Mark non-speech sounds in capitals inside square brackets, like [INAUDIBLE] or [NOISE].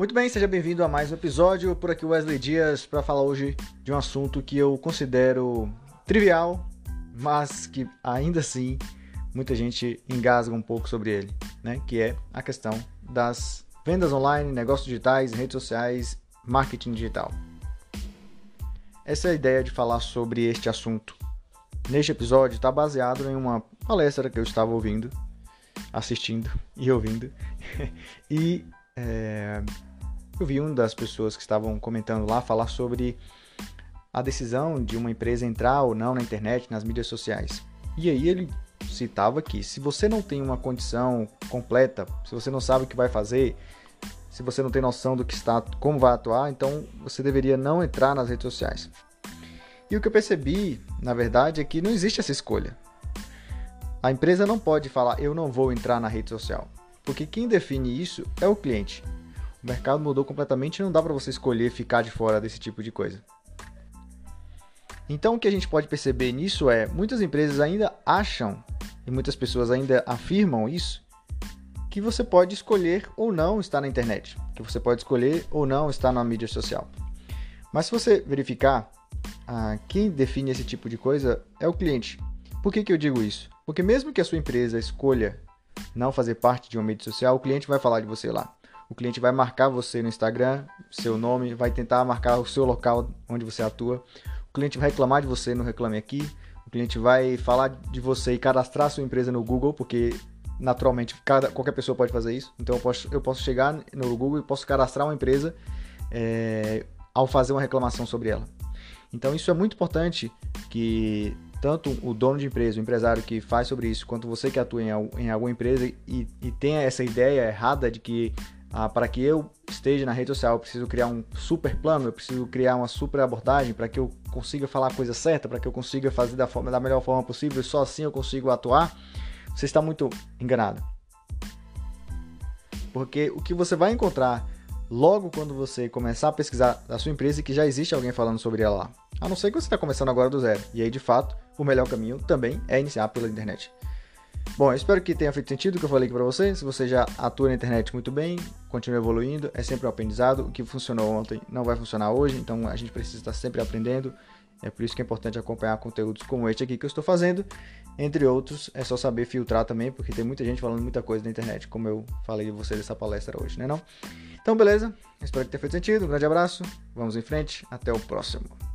Muito bem, seja bem-vindo a mais um episódio. Por aqui Wesley Dias para falar hoje de um assunto que eu considero trivial, mas que ainda assim muita gente engasga um pouco sobre ele, né? Que é a questão das vendas online, negócios digitais, redes sociais, marketing digital. Essa é a ideia de falar sobre este assunto. Neste episódio está baseado em uma palestra que eu estava ouvindo, assistindo e ouvindo, [LAUGHS] e é, eu vi uma das pessoas que estavam comentando lá falar sobre a decisão de uma empresa entrar ou não na internet, nas mídias sociais. E aí ele citava que se você não tem uma condição completa, se você não sabe o que vai fazer, se você não tem noção do que está, como vai atuar, então você deveria não entrar nas redes sociais. E o que eu percebi, na verdade, é que não existe essa escolha. A empresa não pode falar eu não vou entrar na rede social, porque quem define isso é o cliente. O mercado mudou completamente e não dá para você escolher ficar de fora desse tipo de coisa. Então o que a gente pode perceber nisso é muitas empresas ainda acham e muitas pessoas ainda afirmam isso que você pode escolher ou não estar na internet, que você pode escolher ou não estar na mídia social. Mas se você verificar, ah, quem define esse tipo de coisa é o cliente. Por que, que eu digo isso? Porque mesmo que a sua empresa escolha não fazer parte de uma mídia social, o cliente vai falar de você lá. O cliente vai marcar você no Instagram, seu nome, vai tentar marcar o seu local onde você atua. O cliente vai reclamar de você no Reclame Aqui. O cliente vai falar de você e cadastrar sua empresa no Google, porque naturalmente cada, qualquer pessoa pode fazer isso. Então eu posso, eu posso chegar no Google e posso cadastrar uma empresa é, ao fazer uma reclamação sobre ela. Então isso é muito importante que tanto o dono de empresa, o empresário que faz sobre isso, quanto você que atua em, em alguma empresa e, e tenha essa ideia errada de que ah, para que eu esteja na rede social, eu preciso criar um super plano, eu preciso criar uma super abordagem para que eu consiga falar a coisa certa, para que eu consiga fazer da, forma, da melhor forma possível, só assim eu consigo atuar. Você está muito enganado. Porque o que você vai encontrar logo quando você começar a pesquisar da sua empresa e que já existe alguém falando sobre ela lá. A não ser que você está começando agora do zero. E aí, de fato, o melhor caminho também é iniciar pela internet. Bom, espero que tenha feito sentido o que eu falei aqui para você. Se você já atua na internet muito bem, continue evoluindo, é sempre um aprendizado. O que funcionou ontem não vai funcionar hoje, então a gente precisa estar sempre aprendendo. É por isso que é importante acompanhar conteúdos como este aqui que eu estou fazendo. Entre outros, é só saber filtrar também, porque tem muita gente falando muita coisa na internet, como eu falei de você dessa palestra hoje, né não? Então, beleza? Espero que tenha feito sentido. Um grande abraço. Vamos em frente. Até o próximo.